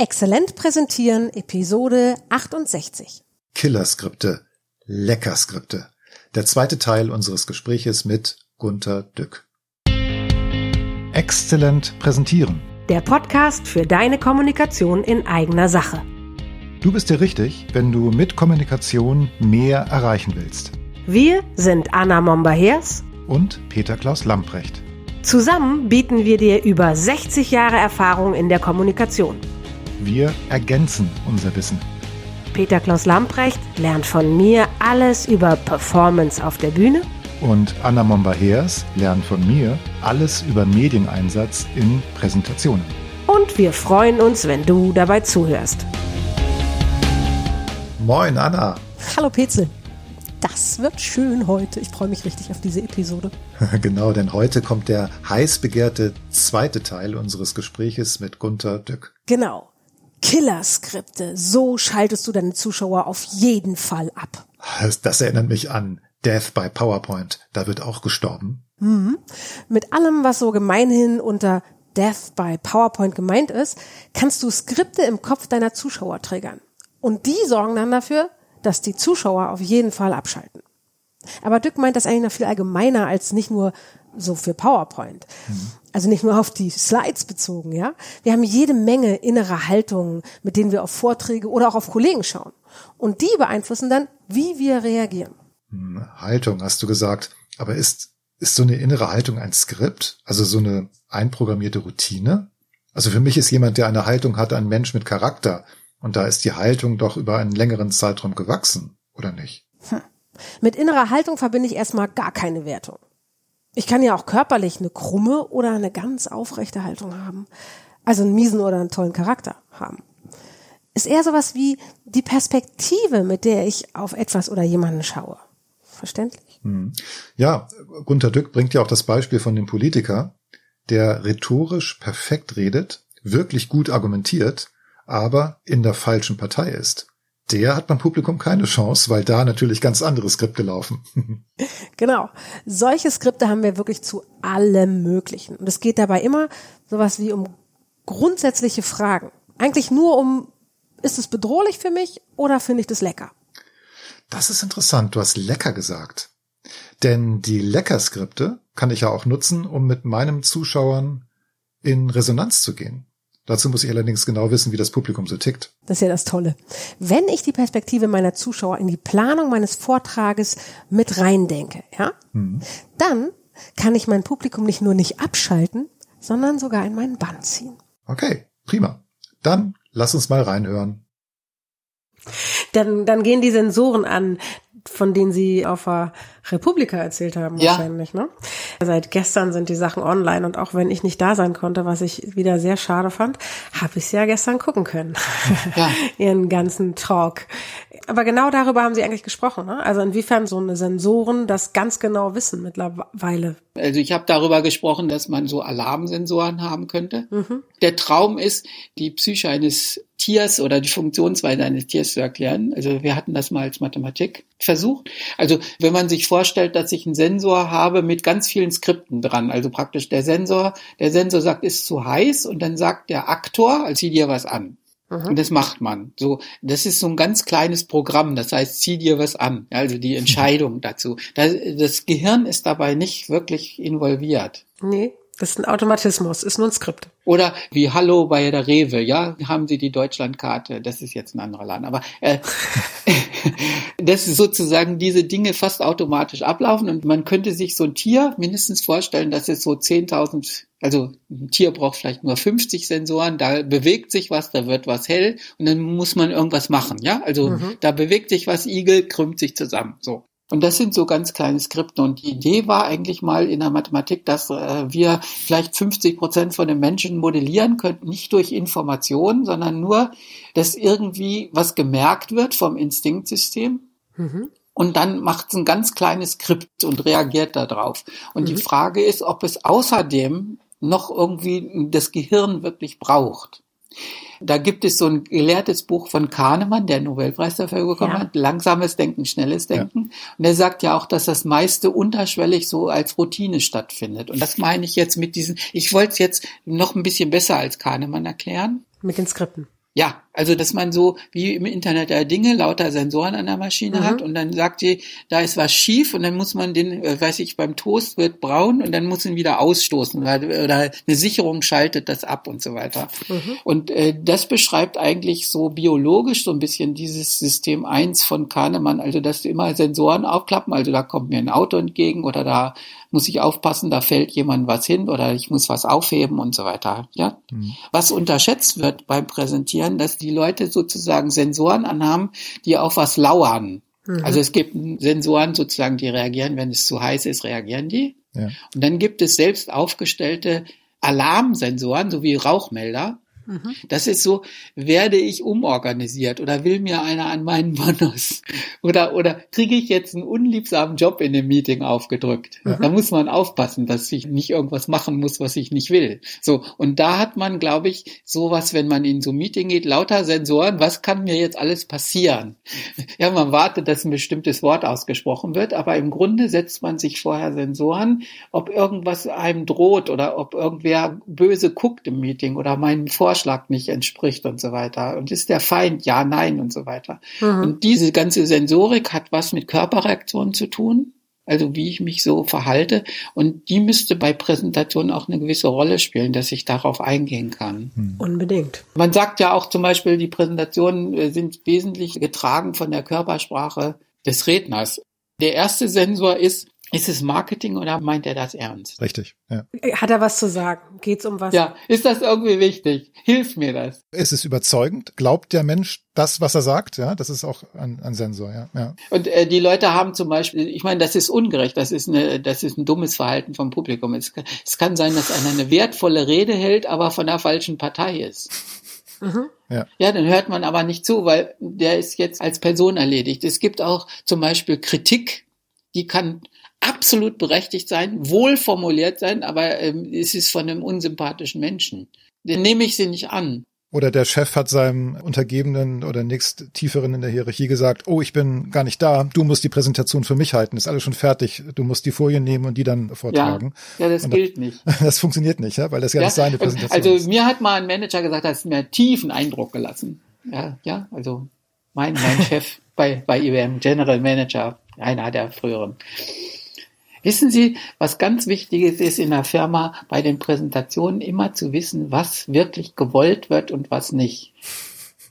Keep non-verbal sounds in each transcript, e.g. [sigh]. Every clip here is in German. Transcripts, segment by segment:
Exzellent präsentieren, Episode 68. Killerskripte, Leckerskripte. Der zweite Teil unseres Gespräches mit Gunther Dück. Exzellent präsentieren. Der Podcast für deine Kommunikation in eigener Sache. Du bist dir richtig, wenn du mit Kommunikation mehr erreichen willst. Wir sind Anna Momba-Hers Und Peter Klaus Lamprecht. Zusammen bieten wir dir über 60 Jahre Erfahrung in der Kommunikation. Wir ergänzen unser Wissen. Peter Klaus Lamprecht lernt von mir alles über Performance auf der Bühne Und Anna Momba-Heers lernt von mir alles über Medieneinsatz in Präsentationen. und wir freuen uns, wenn du dabei zuhörst. Moin, Anna. Hallo Petzel. Das wird schön heute. Ich freue mich richtig auf diese Episode. [laughs] Genau, denn heute kommt der heiß begehrte zweite Teil unseres Gespräches mit Gunther Dück. Genau. Killerskripte. So schaltest du deine Zuschauer auf jeden Fall ab. Das, das erinnert mich an Death by PowerPoint. Da wird auch gestorben. Mit allem, was so gemeinhin unter Death by PowerPoint gemeint ist, kannst du Skripte im Kopf deiner Zuschauer triggern. Und die sorgen dann dafür, dass die Zuschauer auf jeden Fall abschalten. Aber Dück meint das eigentlich noch viel allgemeiner als nicht nur so für PowerPoint. Also nicht nur auf die Slides bezogen, ja. Wir haben jede Menge innere Haltungen, mit denen wir auf Vorträge oder auch auf Kollegen schauen. Und die beeinflussen dann, wie wir reagieren. Hm, Haltung, hast du gesagt. Aber ist, ist so eine innere Haltung ein Skript? Also so eine einprogrammierte Routine? Also für mich ist jemand, der eine Haltung hat, ein Mensch mit Charakter. Und da ist die Haltung doch über einen längeren Zeitraum gewachsen, oder nicht? Mit innerer Haltung verbinde ich erstmal gar keine Wertung. Ich kann ja auch körperlich eine krumme oder eine ganz aufrechte Haltung haben. Also einen miesen oder einen tollen Charakter haben. Ist eher sowas wie die Perspektive, mit der ich auf etwas oder jemanden schaue. Verständlich? Ja, Gunter Dück bringt ja auch das Beispiel von dem Politiker, der rhetorisch perfekt redet, wirklich gut argumentiert, aber in der falschen Partei ist. Der hat beim Publikum keine Chance, weil da natürlich ganz andere Skripte laufen. [laughs] Genau. Solche Skripte haben wir wirklich zu allem Möglichen. Und es geht dabei immer sowas wie um grundsätzliche Fragen. Eigentlich nur um, ist es bedrohlich für mich oder finde ich das lecker? Das ist interessant, du hast lecker gesagt. Denn die Leckerskripte kann ich ja auch nutzen, um mit meinen Zuschauern in Resonanz zu gehen. Dazu muss ich allerdings genau wissen, wie das Publikum so tickt. Das ist ja das Tolle. Wenn ich die Perspektive meiner Zuschauer in die Planung meines Vortrages mit reindenke, ja, dann kann ich mein Publikum nicht nur nicht abschalten, sondern sogar in meinen Bann ziehen. Okay, prima. Dann lass uns mal reinhören. Dann, dann gehen die Sensoren an, von denen Sie auf der Republika erzählt haben Ja. wahrscheinlich, ne? Seit gestern sind die Sachen online und auch wenn ich nicht da sein konnte, was ich wieder sehr schade fand, habe ich ja gestern gucken können. Ja. [laughs] Ihren ganzen Talk. Aber genau darüber haben Sie eigentlich gesprochen, ne? Also inwiefern so eine Sensoren das ganz genau wissen mittlerweile. Also ich habe darüber gesprochen, dass man so Alarmsensoren haben könnte. Der Traum ist, die Psyche eines Tiers oder die Funktionsweise eines Tiers zu erklären. Also wir hatten das mal als Mathematik versucht. Also wenn man sich vorstellt, dass ich einen Sensor habe mit ganz vielen Skripten dran, also praktisch der Sensor, der Sensor sagt, ist zu heiß und dann sagt der Aktor, also zieh dir was an. Und das macht man. So, das ist so ein ganz kleines Programm. Das heißt, zieh dir was an. Also die [laughs] Entscheidung dazu. Das, das Gehirn ist dabei nicht wirklich involviert. Nee, das ist ein Automatismus, ist nur ein Skript. Oder wie Hallo bei der Rewe, ja, haben Sie die Deutschlandkarte? Das ist jetzt ein anderer Laden, aber äh, [laughs] das ist sozusagen diese Dinge fast automatisch ablaufen und man könnte sich so ein Tier mindestens vorstellen, dass es so 10.000, also ein Tier braucht vielleicht nur 50 Sensoren, da bewegt sich was, da wird was hell und dann muss man irgendwas machen, ja, also da bewegt sich was, Igel krümmt sich zusammen, so. Und das sind so ganz kleine Skripte. Und die Idee war eigentlich mal in der Mathematik, dass äh, wir vielleicht 50 Prozent von den Menschen modellieren könnten, nicht durch Informationen, sondern nur, dass irgendwie was gemerkt wird vom Instinktsystem. Und dann macht es ein ganz kleines Skript und reagiert darauf. Und die Frage ist, ob es außerdem noch irgendwie das Gehirn wirklich braucht. Da gibt es so ein gelehrtes Buch von Kahnemann, der einen Nobelpreis dafür bekommen Ja. hat, Langsames Denken, Schnelles Denken. Und er sagt ja auch, dass das meiste unterschwellig so als Routine stattfindet. Und das meine ich jetzt mit diesen, ich wollte es jetzt noch ein bisschen besser als Kahnemann erklären. Mit den Skripten. Ja, also dass man so wie im Internet der Dinge lauter Sensoren an der Maschine Mhm. hat und dann sagt die, da ist was schief und dann muss man den, äh, weiß ich, beim Toast wird braun und dann muss ihn wieder ausstoßen oder, oder eine Sicherung schaltet das ab und so weiter. Und äh, das beschreibt eigentlich so biologisch so ein bisschen dieses System 1 von Kahnemann, also dass du immer Sensoren aufklappen, also da kommt mir ein Auto entgegen oder da muss ich aufpassen, da fällt jemand was hin oder ich muss was aufheben und so weiter. Ja, was unterschätzt wird beim Präsentieren, dass die Leute sozusagen Sensoren anhaben, die auf was lauern. Also es gibt Sensoren sozusagen, die reagieren, wenn es zu heiß ist, reagieren die. Ja. Und dann gibt es selbst aufgestellte Alarmsensoren, so wie Rauchmelder. Das ist so, werde ich umorganisiert oder will mir einer an meinen Bonus [laughs] oder, oder kriege ich jetzt einen unliebsamen Job in dem Meeting aufgedrückt. Da muss man aufpassen, dass ich nicht irgendwas machen muss, was ich nicht will. So. Und da hat man, glaube ich, sowas, wenn man in so ein Meeting geht, lauter Sensoren, was kann mir jetzt alles passieren? Ja, man wartet, dass ein bestimmtes Wort ausgesprochen wird, aber im Grunde setzt man sich vorher Sensoren, ob irgendwas einem droht oder ob irgendwer böse guckt im Meeting oder meinem Vorschlag nicht entspricht und so weiter. Und ist der Feind? Ja, nein und so weiter. Und diese ganze Sensorik hat was mit Körperreaktionen zu tun. Also wie ich mich so verhalte. Und die müsste bei Präsentationen auch eine gewisse Rolle spielen, dass ich darauf eingehen kann. Unbedingt. Man sagt ja auch zum Beispiel, die Präsentationen äh, sind wesentlich getragen von der Körpersprache des Redners. Der erste Sensor ist, ist es Marketing oder meint er das ernst? Richtig, ja. Hat er was zu sagen? Geht's um was? Ja, ist das irgendwie wichtig? Hilft mir das? Ist es überzeugend? Glaubt der Mensch das, was er sagt? Ja, das ist auch ein, ein Sensor, ja. ja. Und äh, die Leute haben zum Beispiel, ich meine, das ist ungerecht, das ist eine, das ist ein dummes Verhalten vom Publikum. Es kann, es kann sein, dass einer eine wertvolle Rede hält, aber von der falschen Partei ist. Ja. Ja, dann hört man aber nicht zu, weil der ist jetzt als Person erledigt. Es gibt auch zum Beispiel Kritik, die kann absolut berechtigt sein, wohl formuliert sein, aber ähm, es ist von einem unsympathischen Menschen. Den nehme ich sie nicht an. Oder der Chef hat seinem Untergebenen oder nächst tieferen in der Hierarchie gesagt, oh, ich bin gar nicht da, du musst die Präsentation für mich halten, ist alles schon fertig, du musst die Folien nehmen und die dann vortragen. Ja, das Und gilt nicht. [laughs] Das funktioniert nicht, ja, weil das ja, nicht seine Präsentation Also ist. mir hat mal ein Manager gesagt, das hat mir tiefen Eindruck gelassen. Ja, ja, also mein, mein [laughs] Chef bei, bei IBM, General Manager, einer der früheren. Wissen Sie, was ganz Wichtiges ist in der Firma bei den Präsentationen immer zu wissen, was wirklich gewollt wird und was nicht.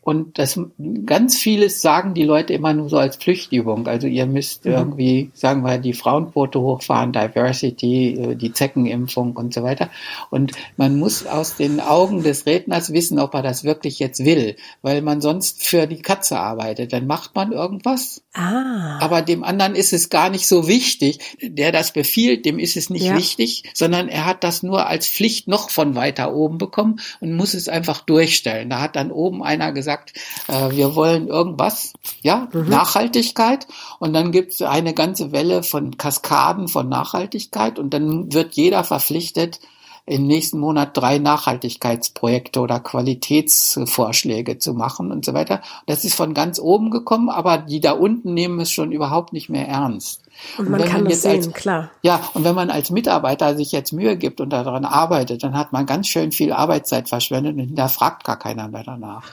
Und das ganz vieles sagen die Leute immer nur so als Pflichtübung. Also ihr müsst irgendwie, sagen wir, die Frauenquote hochfahren, Diversity, äh, die Zeckenimpfung und so weiter. Und man muss aus den Augen des Redners wissen, ob er das wirklich jetzt will, weil man sonst für die Katze arbeitet. Dann macht man irgendwas, Ah. aber dem anderen ist es gar nicht so wichtig. Der das befiehlt, dem ist es nicht Ja. wichtig, sondern er hat das nur als Pflicht noch von weiter oben bekommen und muss es einfach durchstellen. Da hat dann oben einer gesagt, äh, wir wollen irgendwas, ja, Nachhaltigkeit. Und dann gibt es eine ganze Welle von Kaskaden von Nachhaltigkeit und dann wird jeder verpflichtet, im nächsten Monat drei Nachhaltigkeitsprojekte oder Qualitätsvorschläge zu machen und so weiter. Das ist von ganz oben gekommen, aber die da unten nehmen es schon überhaupt nicht mehr ernst. Und man wenn kann das jetzt sehen, als, klar. Ja, und wenn man als Mitarbeiter sich jetzt Mühe gibt und daran arbeitet, dann hat man ganz schön viel Arbeitszeit verschwendet und hinterfragt gar keiner mehr danach.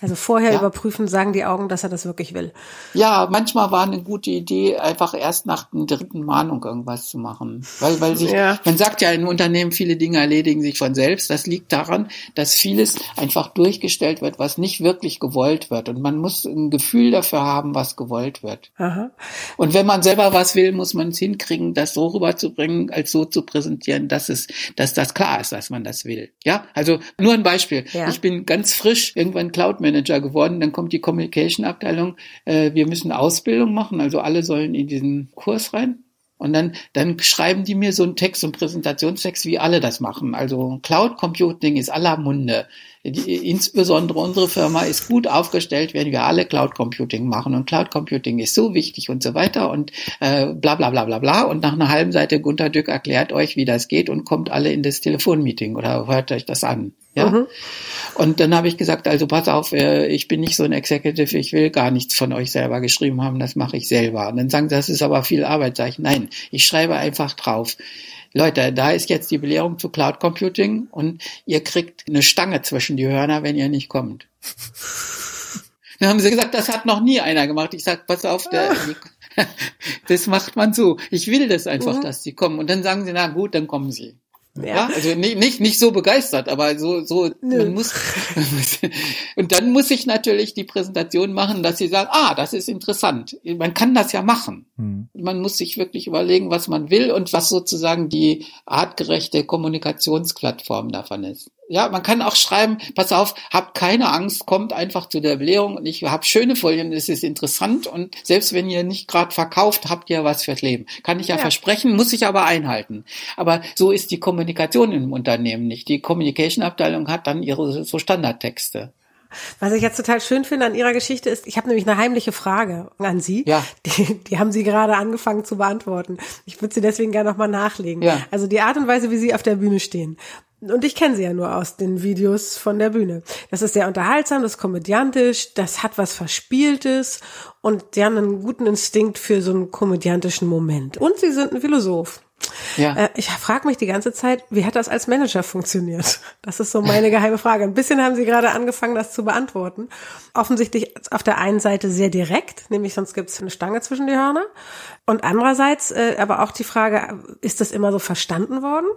Also vorher Ja. überprüfen, sagen die Augen, dass er das wirklich will. Ja, manchmal war eine gute Idee, einfach erst nach der dritten Mahnung irgendwas zu machen. Weil, weil sich, Ja. man sagt ja in Unternehmen, viele Dinge erledigen sich von selbst. Das liegt daran, dass vieles einfach durchgestellt wird, was nicht wirklich gewollt wird. Und man muss ein Gefühl dafür haben, was gewollt wird. Aha. Und wenn man selber was will, muss man es hinkriegen, das so rüberzubringen, als so zu präsentieren, dass es, dass das klar ist, dass man das will. Ja, also nur ein Beispiel. Ja. Ich bin ganz frisch irgendwann Cloud Manager geworden, dann kommt die Communication Abteilung, äh, wir müssen Ausbildung machen, also alle sollen in diesen Kurs rein. Und dann, dann schreiben die mir so einen Text, so einen Präsentationstext, wie alle das machen. Also Cloud Computing ist aller Munde. Die, insbesondere unsere Firma ist gut aufgestellt, wenn wir alle Cloud Computing machen. Und Cloud Computing ist so wichtig und so weiter und äh, bla bla bla bla bla. Und nach einer halben Seite Gunter Dück erklärt euch, wie das geht und kommt alle in das Telefonmeeting oder hört euch das an. Ja. Mhm. Und dann habe ich gesagt, also pass auf, äh, ich bin nicht so ein Executive, ich will gar nichts von euch selber geschrieben haben, das mache ich selber. Und dann sagen sie, das ist aber viel Arbeit. Sag ich, nein, ich schreibe einfach drauf. Leute, da ist jetzt die Belehrung zu Cloud Computing und ihr kriegt eine Stange zwischen die Hörner, wenn ihr nicht kommt. [laughs] Dann haben sie gesagt, das hat noch nie einer gemacht. Ich sag, pass auf, der, [laughs] das macht man so. Ich will das einfach, mhm. dass sie kommen. Und dann sagen sie, na gut, dann kommen sie. Ja. ja. also nicht, nicht, nicht so begeistert, aber so, so, Nö. man muss, [laughs] und dann muss ich natürlich die Präsentation machen, dass sie sagen, ah, das ist interessant. Man kann das ja machen. Hm. Man muss sich wirklich überlegen, was man will und was sozusagen die artgerechte Kommunikationsplattform davon ist. Ja, man kann auch schreiben, pass auf, habt keine Angst, kommt einfach zu der Belehrung und ich habe schöne Folien, es ist interessant und selbst wenn ihr nicht gerade verkauft, habt ihr was fürs Leben. Kann ich ja, ja, versprechen, muss ich aber einhalten. Aber so ist die Kommunikation im Unternehmen nicht. Die Communication-Abteilung hat dann ihre so Standardtexte. Was ich jetzt total schön finde an Ihrer Geschichte ist, ich habe nämlich eine heimliche Frage an Sie. Ja. Die, die haben Sie gerade angefangen zu beantworten. Ich würde sie deswegen gerne nochmal nachlegen. Ja. Also die Art und Weise, wie Sie auf der Bühne stehen und ich kenne sie ja nur aus den Videos von der Bühne. Das ist sehr unterhaltsam, das ist komödiantisch, das hat was Verspieltes und sie haben einen guten Instinkt für so einen komödiantischen Moment. Und sie sind ein Philosoph. Ja. Äh, ich frage mich die ganze Zeit, wie hat das als Manager funktioniert? Das ist so meine geheime Frage. Ein bisschen haben Sie gerade angefangen, das zu beantworten. Offensichtlich auf der einen Seite sehr direkt, nämlich sonst gibt es eine Stange zwischen die Hörner. Und andererseits äh, aber auch die Frage, ist das immer so verstanden worden?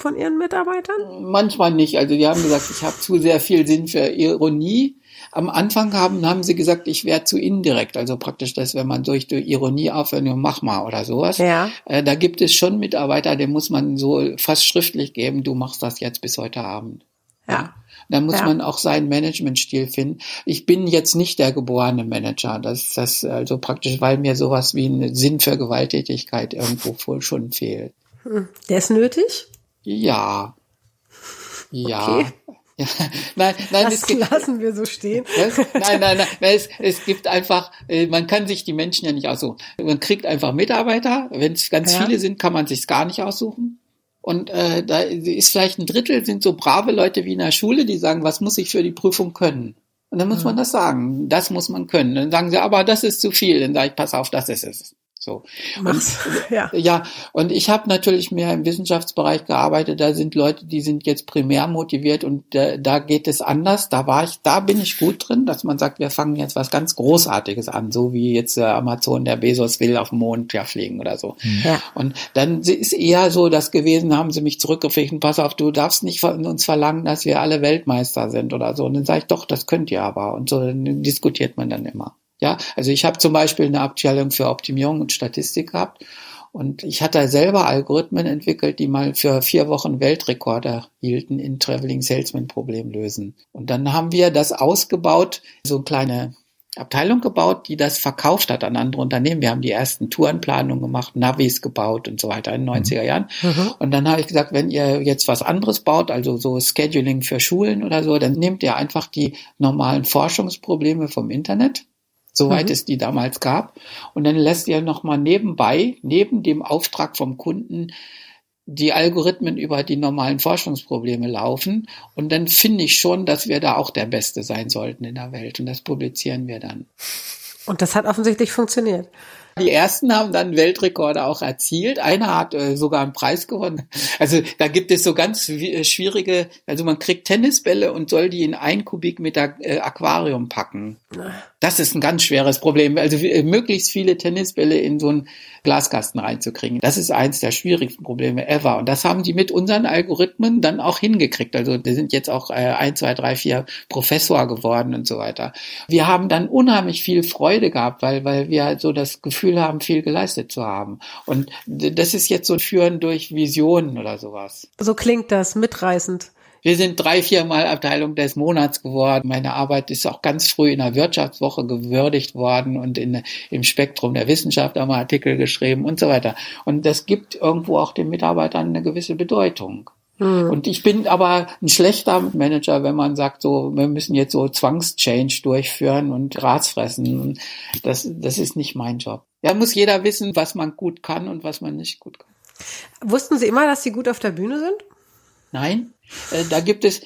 Von ihren Mitarbeitern? Manchmal nicht. Also die haben gesagt, ich habe zu sehr viel Sinn für Ironie. Am Anfang haben, haben sie gesagt, ich wäre zu indirekt. Also praktisch, dass wenn man durch die Ironie aufhört, mach mal oder sowas. Ja. Äh, da gibt es schon Mitarbeiter, dem muss man so fast schriftlich geben, du machst das jetzt bis heute Abend. Ja. Da muss ja. man auch seinen Managementstil finden. Ich bin jetzt nicht der geborene Manager. Das, das also praktisch, weil mir sowas wie ein Sinn für Gewalttätigkeit irgendwo wohl schon fehlt. Hm. Der ist nötig? Ja. Ja. Okay. Ja, [laughs] nein, nein, das es gibt, lassen wir so stehen. Nein, nein, nein, es, es gibt einfach, äh, man kann sich die Menschen ja nicht aussuchen. Man kriegt einfach Mitarbeiter. Wenn es ganz ja. viele sind, kann man sich gar nicht aussuchen. Und äh, da ist vielleicht ein Drittel sind so brave Leute wie in der Schule, die sagen, was muss ich für die Prüfung können? Und dann muss ja. man das sagen. Das muss man können. Dann sagen sie, aber das ist zu viel. Dann sage ich, pass auf, das ist es. So. Mach's. Und, [laughs] ja. ja, und ich habe natürlich mehr im Wissenschaftsbereich gearbeitet. Da sind Leute, die sind jetzt primär motiviert und äh, da geht es anders. Da war ich, da bin ich gut drin, dass man sagt, wir fangen jetzt was ganz Großartiges an, so wie jetzt äh, Amazon, der Bezos will auf den Mond ja fliegen oder so. Mhm. Ja. Und dann ist eher so das gewesen, haben sie mich zurückgepfiffen, pass auf, du darfst nicht von uns verlangen, dass wir alle Weltmeister sind oder so. Und dann sage ich, doch, das könnt ihr aber. Und so dann diskutiert man dann immer. Ja, also ich habe zum Beispiel eine Abteilung für Optimierung und Statistik gehabt und ich hatte selber Algorithmen entwickelt, die mal für vier Wochen Weltrekorde hielten in Traveling Salesman Problem lösen. Und dann haben wir das ausgebaut, so eine kleine Abteilung gebaut, die das verkauft hat an andere Unternehmen. Wir haben die ersten Tourenplanungen gemacht, Navis gebaut und so weiter in den 90er Jahren. Mhm. Und dann habe ich gesagt, wenn ihr jetzt was anderes baut, also so Scheduling für Schulen oder so, dann nehmt ihr einfach die normalen Forschungsprobleme vom Internet soweit mhm. es die damals gab. Und dann lässt ihr nochmal nebenbei, neben dem Auftrag vom Kunden, die Algorithmen über die normalen Forschungsprobleme laufen. Und dann finde ich schon, dass wir da auch der Beste sein sollten in der Welt. Und das publizieren wir dann. Und das hat offensichtlich funktioniert. Die ersten haben dann Weltrekorde auch erzielt. Einer hat äh, sogar einen Preis gewonnen. Also da gibt es so ganz äh, schwierige, also man kriegt Tennisbälle und soll die in ein Kubikmeter äh, Aquarium packen. Das ist ein ganz schweres Problem. Also äh, möglichst viele Tennisbälle in so einen Glaskasten reinzukriegen. Das ist eins der schwierigsten Probleme ever. Und das haben die mit unseren Algorithmen dann auch hingekriegt. Also die sind jetzt auch äh, ein, zwei, drei, vier Professor geworden und so weiter. Wir haben dann unheimlich viel Freude gehabt, weil, weil wir so das Gefühl haben, viel geleistet zu haben. Und das ist jetzt so ein Führen durch Visionen oder sowas. So klingt das mitreißend. Wir sind drei, viermal Abteilung des Monats geworden. Meine Arbeit ist auch ganz früh in der Wirtschaftswoche gewürdigt worden und in, im Spektrum der Wissenschaft haben wir Artikel geschrieben und so weiter. Und das gibt irgendwo auch den Mitarbeitern eine gewisse Bedeutung. Hm. Und ich bin aber ein schlechter Manager, wenn man sagt, so, wir müssen jetzt so Zwangschange durchführen und Ratsfressen. Das, das ist nicht mein Job. Ja, muss jeder wissen, was man gut kann und was man nicht gut kann. Wussten Sie immer, dass Sie gut auf der Bühne sind? Nein. Äh, da gibt es,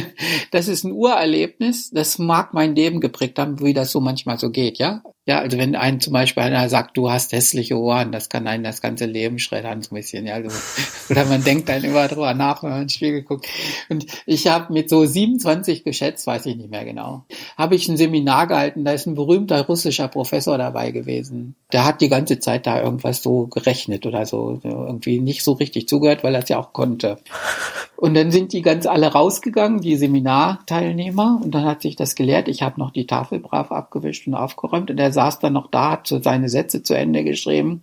[laughs] das ist ein Urerlebnis, das mag mein Leben geprägt haben, wie das so manchmal so geht, ja. Ja, also wenn ein zum Beispiel einer sagt, du hast hässliche Ohren, das kann einen das ganze Leben schreddern, so ein bisschen, ja. Also, [laughs] oder man denkt dann immer drüber nach, wenn man ins Spiegel guckt. Und ich habe mit so 27 geschätzt, weiß ich nicht mehr genau, habe ich ein Seminar gehalten, da ist ein berühmter russischer Professor dabei gewesen. Der hat die ganze Zeit da irgendwas so gerechnet oder so, irgendwie nicht so richtig zugehört, weil er es ja auch konnte. Und dann sind die ganz alle rausgegangen, die Seminarteilnehmer, und dann hat sich das gelehrt. Ich habe noch die Tafel brav abgewischt und aufgeräumt und er saß dann noch da, hat seine Sätze zu Ende geschrieben.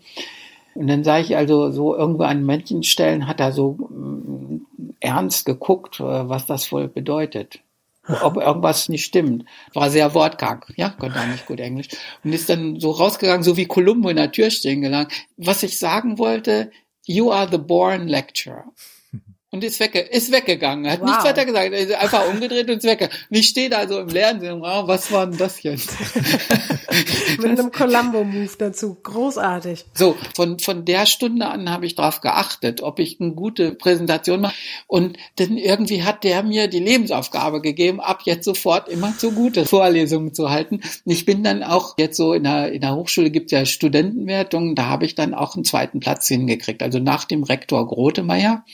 Und dann sah ich also so irgendwo an manchen Stellen hat er so mm, ernst geguckt, äh, was das wohl bedeutet. Ob irgendwas nicht stimmt. War sehr wortkrank, ja, konnte auch nicht gut Englisch. Und ist dann so rausgegangen, so wie Columbo in der Tür stehen gelangt. Was ich sagen wollte, you are the born lecturer und ist, wegge ist weggegangen. Hat wow. nichts weiter gesagt. Er ist einfach umgedreht und ist weggegangen. Und ich stehe da so im leeren Sinn, oh, was war denn das jetzt? [laughs] Mit einem Columbo-Move dazu. Großartig. So, von, von der Stunde an habe ich darauf geachtet, ob ich eine gute Präsentation mache. Und dann irgendwie hat der mir die Lebensaufgabe gegeben, ab jetzt sofort immer zu gute Vorlesungen zu halten. Und ich bin dann auch jetzt so in der, in der Hochschule gibt es ja Studentenwertungen, da habe ich dann auch einen zweiten Platz hingekriegt. Also nach dem Rektor Grotemeyer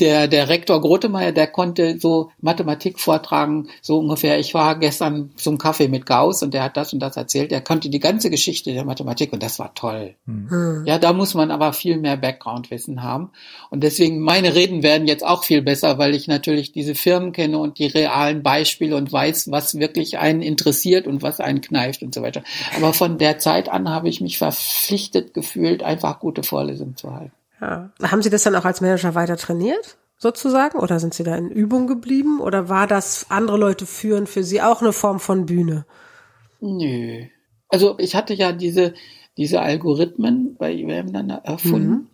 der, der Rektor Grotemeyer, der konnte so Mathematik vortragen, so ungefähr. Ich war gestern zum Kaffee mit Gauss und der hat das und das erzählt. Der konnte die ganze Geschichte der Mathematik und das war toll. Mhm. Ja, da muss man aber viel mehr Background-Wissen haben. Und deswegen, meine Reden werden jetzt auch viel besser, weil ich natürlich diese Firmen kenne und die realen Beispiele und weiß, was wirklich einen interessiert und was einen kneift und so weiter. Aber von der Zeit an habe ich mich verpflichtet gefühlt, einfach gute Vorlesungen zu halten. Ja. Haben Sie das dann auch als Manager weiter trainiert? sozusagen? Oder sind Sie da in Übung geblieben? Oder war das andere Leute führen für Sie auch eine Form von Bühne? Nö. Also ich hatte ja diese, diese Algorithmen bei IBM dann erfunden. Mhm.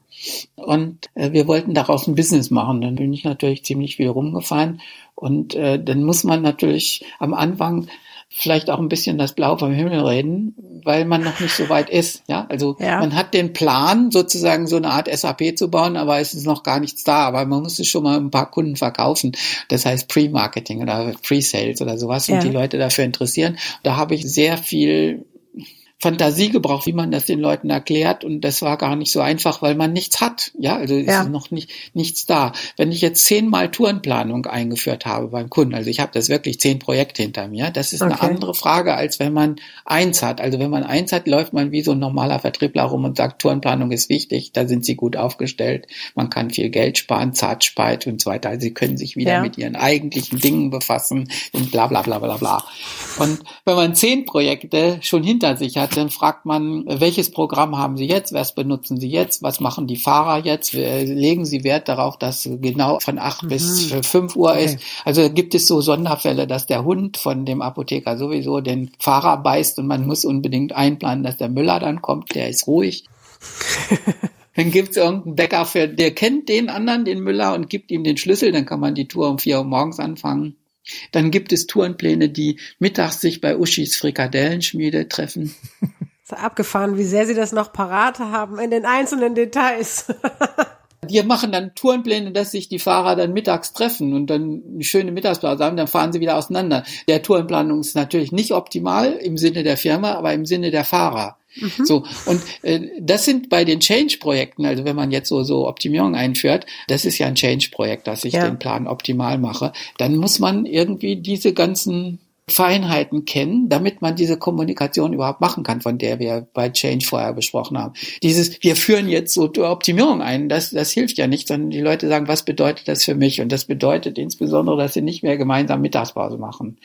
Und äh, wir wollten daraus ein Business machen. Dann bin ich natürlich ziemlich viel rumgefahren. Und äh, dann muss man natürlich am Anfang vielleicht auch ein bisschen das Blau vom Himmel reden, weil man noch nicht so weit ist. Ja, also ja. man hat den Plan, sozusagen so eine Art SAP zu bauen, aber es ist noch gar nichts da. Aber man muss es schon mal ein paar Kunden verkaufen. Das heißt Pre-Marketing oder Pre-Sales oder sowas ja. und die Leute dafür interessieren. Da habe ich sehr viel Fantasie gebraucht, wie man das den Leuten erklärt und das war gar nicht so einfach, weil man nichts hat. Ja, also ja. ist noch nicht nichts da. Wenn ich jetzt zehnmal Tourenplanung eingeführt habe beim Kunden, also ich habe das wirklich zehn Projekte hinter mir, das ist okay. eine andere Frage, als wenn man eins hat. Also wenn man eins hat, läuft man wie so ein normaler Vertriebler rum und sagt, Tourenplanung ist wichtig, da sind sie gut aufgestellt, man kann viel Geld sparen, zart speit und so weiter. Also sie können sich wieder ja. mit ihren eigentlichen Dingen befassen und bla bla bla bla bla. Und wenn man zehn Projekte schon hinter sich hat, dann fragt man, welches Programm haben Sie jetzt, was benutzen Sie jetzt, was machen die Fahrer jetzt, legen Sie Wert darauf, dass genau von acht mhm. bis fünf Uhr okay. ist. Also gibt es so Sonderfälle, dass der Hund von dem Apotheker sowieso den Fahrer beißt und man muss unbedingt einplanen, dass der Müller dann kommt, der ist ruhig. [laughs] Dann gibt's irgendeinen Bäcker, für, der kennt den anderen, den Müller, und gibt ihm den Schlüssel, dann kann man die Tour um vier Uhr morgens anfangen. Dann gibt es Tourenpläne, die mittags sich bei Uschis Frikadellenschmiede treffen. [laughs] So abgefahren, wie sehr Sie das noch parat haben in den einzelnen Details. [laughs] Wir machen dann Tourenpläne, dass sich die Fahrer dann mittags treffen und dann eine schöne Mittagspause haben, dann fahren sie wieder auseinander. Der Tourenplanung ist natürlich nicht optimal im Sinne der Firma, aber im Sinne der Fahrer. Mhm. So und äh, das sind bei den Change-Projekten, also wenn man jetzt so so Optimierung einführt, das ist ja ein Change-Projekt, dass ich ja. den Plan optimal mache, dann muss man irgendwie diese ganzen Feinheiten kennen, damit man diese Kommunikation überhaupt machen kann, von der wir bei Change vorher besprochen haben. Dieses, wir führen jetzt so Optimierung ein, das, das hilft ja nicht, sondern die Leute sagen, was bedeutet das für mich? Und das bedeutet insbesondere, dass sie nicht mehr gemeinsam Mittagspause machen.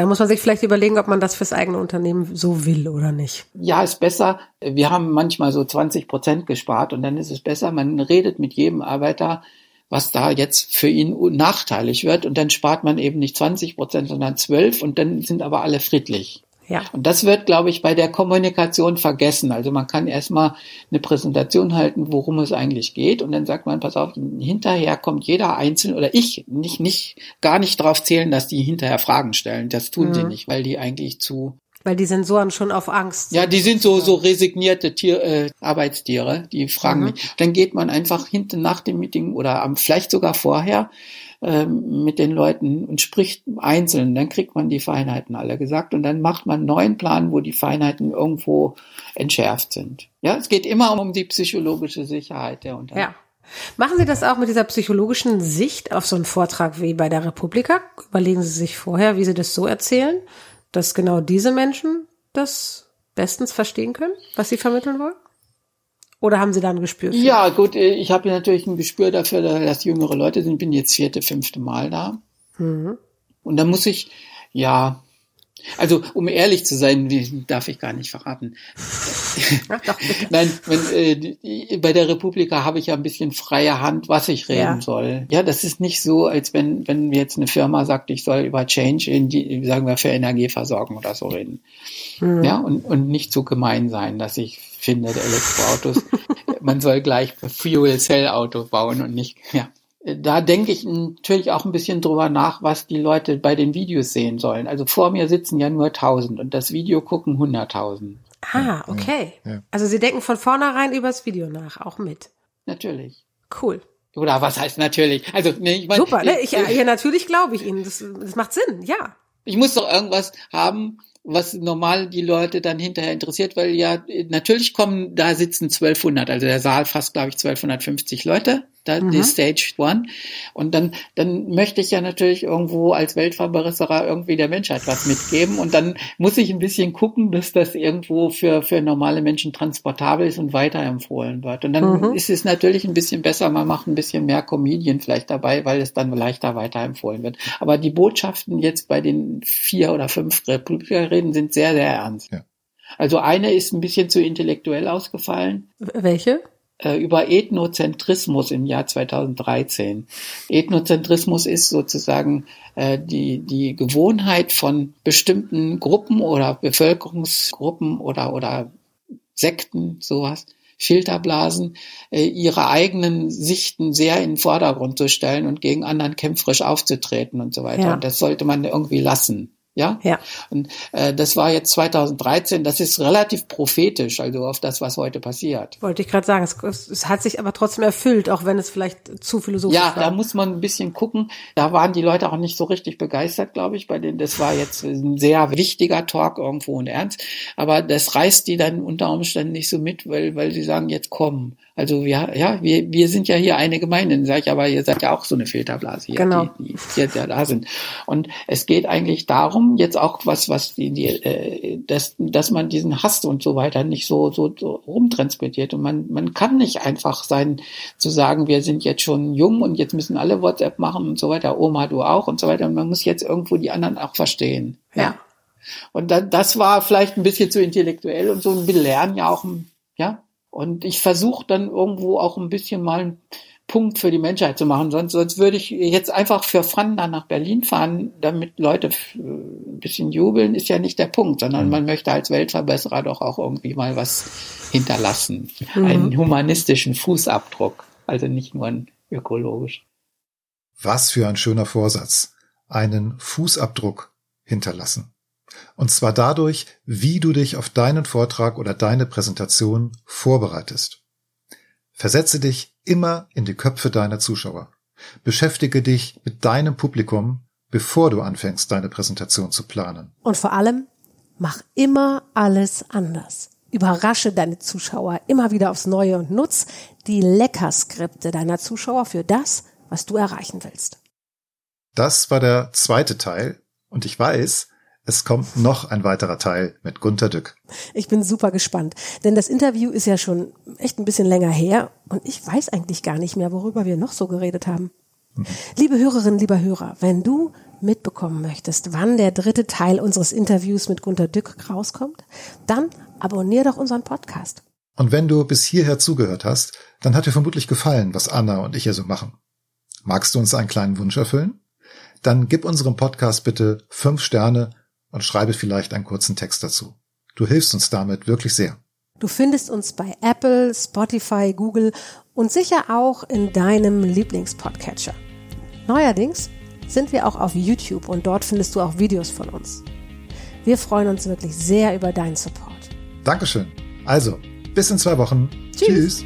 Da muss man sich vielleicht überlegen, ob man das fürs eigene Unternehmen so will oder nicht. Ja, ist besser. Wir haben manchmal so 20 Prozent gespart und dann ist es besser, man redet mit jedem Arbeiter, was da jetzt für ihn nachteilig wird und dann spart man eben nicht 20 Prozent, sondern 12 und dann sind aber alle friedlich. Ja. Und das wird, glaube ich, bei der Kommunikation vergessen. Also man kann erstmal eine Präsentation halten, worum es eigentlich geht. Und dann sagt man, pass auf, hinterher kommt jeder einzeln oder ich nicht, nicht, gar nicht darauf zählen, dass die hinterher Fragen stellen. Das tun mhm. sie nicht, weil die eigentlich zu weil die Sensoren schon auf Angst. Ja, die sind so so resignierte Tier, äh, Arbeitstiere, die fragen mhm. nicht. Dann geht man einfach hinten nach dem Meeting oder am vielleicht sogar vorher ähm, mit den Leuten und spricht einzeln, dann kriegt man die Feinheiten alle gesagt und dann macht man einen neuen Plan, wo die Feinheiten irgendwo entschärft sind. Ja, es geht immer um die psychologische Sicherheit der Unternehmen. Ja. Machen Sie das auch mit dieser psychologischen Sicht auf so einen Vortrag wie bei der Republika? Überlegen Sie sich vorher, wie Sie das so erzählen, dass genau diese Menschen das bestens verstehen können, was Sie vermitteln wollen? Oder haben Sie da ein Gespür für? Ja, gut, äh, ich habe natürlich ein Gespür dafür, dass jüngere Leute sind. Bin jetzt vierte, fünfte Mal da. Mhm. Und da muss ich, ja, also, um ehrlich zu sein, darf ich gar nicht verraten. [laughs] [laughs] Nein, wenn, äh, bei der Republika habe ich ja ein bisschen freie Hand, was ich reden ja. soll. Ja, das ist nicht so, als wenn, wenn jetzt eine Firma sagt, ich soll über Change in die, sagen wir, für Energieversorgung oder so reden. Mhm. Ja, und, und nicht so gemein sein, dass ich finde, Elektroautos, [laughs] man soll gleich Fuel Cell Auto bauen und nicht, ja da denke ich natürlich auch ein bisschen drüber nach, was die Leute bei den Videos sehen sollen. Also vor mir sitzen ja nur 1000 und das Video gucken 100.000. Ah, okay. Ja, ja. Also Sie denken von vornherein übers Video nach, auch mit. Natürlich. Cool. Oder was heißt natürlich? Also, nee, ich meine. Super, ne? Ich, ja, natürlich glaube ich Ihnen. Das, das macht Sinn, ja. Ich muss doch irgendwas haben, was normal die Leute dann hinterher interessiert, weil ja, natürlich kommen, da sitzen 1200, also der Saal fast, glaube ich, 1250 Leute da mhm. die Stage One. Und dann, dann möchte ich ja natürlich irgendwo als Weltverbesserer irgendwie der Menschheit was mitgeben. Und dann muss ich ein bisschen gucken, dass das irgendwo für, für normale Menschen transportabel ist und weiterempfohlen wird. Und dann mhm. ist es natürlich ein bisschen besser, man macht ein bisschen mehr Comedian vielleicht dabei, weil es dann leichter weiterempfohlen wird. Aber die Botschaften jetzt bei den vier oder fünf Republikerreden sind sehr, sehr ernst. Ja. Also eine ist ein bisschen zu intellektuell ausgefallen. Welche? Äh, über Ethnozentrismus im Jahr 2013. Ethnozentrismus ist sozusagen äh, die, die Gewohnheit von bestimmten Gruppen oder Bevölkerungsgruppen oder, oder Sekten, sowas, Filterblasen, äh, ihre eigenen Sichten sehr in den Vordergrund zu stellen und gegen anderen kämpferisch aufzutreten und so weiter. Ja. Und das sollte man irgendwie lassen. Ja? ja. Und äh, das war jetzt 2013, das ist relativ prophetisch, also auf das, was heute passiert. Wollte ich gerade sagen, es, es, hat sich aber trotzdem erfüllt, auch wenn es vielleicht zu philosophisch ja, war. Ja, da muss man ein bisschen gucken. Da waren die Leute auch nicht so richtig begeistert, glaube ich, bei denen. Das war jetzt ein sehr wichtiger Talk irgendwo und ernst. Aber das reißt die dann unter Umständen nicht so mit, weil, weil sie sagen, jetzt kommen. Also wir, ja, wir, wir sind ja hier eine Gemeinde, dann sage ich, aber ihr seid ja auch so eine Filterblase hier, genau. die, die, die ja da sind. Und es geht eigentlich darum, jetzt auch was, was die, die äh, dass, dass man diesen Hass und so weiter nicht so, so, so rumtransportiert. Und man, man kann nicht einfach sein, zu sagen, wir sind jetzt schon jung und jetzt müssen alle WhatsApp machen und so weiter, Oma, du auch und so weiter. Und man muss jetzt irgendwo die anderen auch verstehen. Ja. ja. Und dann, das war vielleicht ein bisschen zu intellektuell und so. Und wir lernen ja auch, ja, und ich versuche dann irgendwo auch ein bisschen mal Punkt für die Menschheit zu machen. Sonst, sonst würde ich jetzt einfach für Fun dann nach Berlin fahren, damit Leute ein bisschen jubeln, ist ja nicht der Punkt, sondern mhm. man möchte als Weltverbesserer doch auch irgendwie mal was hinterlassen. Mhm. Einen humanistischen Fußabdruck, also nicht nur einen ökologisch. Was für ein schöner Vorsatz. Einen Fußabdruck hinterlassen. Und zwar dadurch, wie du dich auf deinen Vortrag oder deine Präsentation vorbereitest. Versetze dich immer in die Köpfe deiner Zuschauer. Beschäftige dich mit deinem Publikum, bevor du anfängst, deine Präsentation zu planen. Und vor allem, mach immer alles anders. Überrasche deine Zuschauer immer wieder aufs Neue und nutz die Leckerskripte deiner Zuschauer für das, was du erreichen willst. Das war der zweite Teil und ich weiß, es kommt noch ein weiterer Teil mit Gunter Dück. Ich bin super gespannt, denn das Interview ist ja schon echt ein bisschen länger her und ich weiß eigentlich gar nicht mehr, worüber wir noch so geredet haben. Mhm. Liebe Hörerinnen, lieber Hörer, wenn du mitbekommen möchtest, wann der dritte Teil unseres Interviews mit Gunter Dück rauskommt, dann abonnier doch unseren Podcast. Und wenn du bis hierher zugehört hast, dann hat dir vermutlich gefallen, was Anna und ich hier so machen. Magst du uns einen kleinen Wunsch erfüllen? Dann gib unserem Podcast bitte fünf Sterne und schreibe vielleicht einen kurzen Text dazu. Du hilfst uns damit wirklich sehr. Du findest uns bei Apple, Spotify, Google und sicher auch in deinem Lieblingspodcatcher. Neuerdings sind wir auch auf YouTube und dort findest du auch Videos von uns. Wir freuen uns wirklich sehr über deinen Support. Dankeschön. Also, bis in zwei Wochen. Tschüss. Tschüss.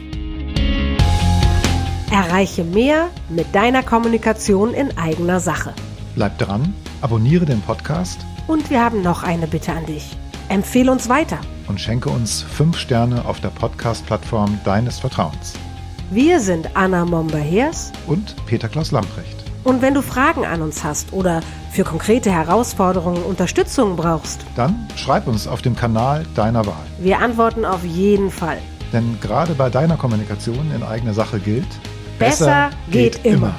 Erreiche mehr mit deiner Kommunikation in eigener Sache. Bleib dran, abonniere den Podcast Und wir haben noch eine Bitte an dich. Empfehle uns weiter. und schenke uns fünf Sterne auf der Podcast-Plattform deines Vertrauens. Wir sind Anna Momber-Hers Und Peter Klaus Lamprecht. und wenn du Fragen an uns hast oder für konkrete Herausforderungen Unterstützung brauchst, Dann schreib uns auf dem Kanal deiner Wahl. wir antworten auf jeden Fall. Denn gerade bei deiner Kommunikation in eigener Sache gilt, Besser geht immer.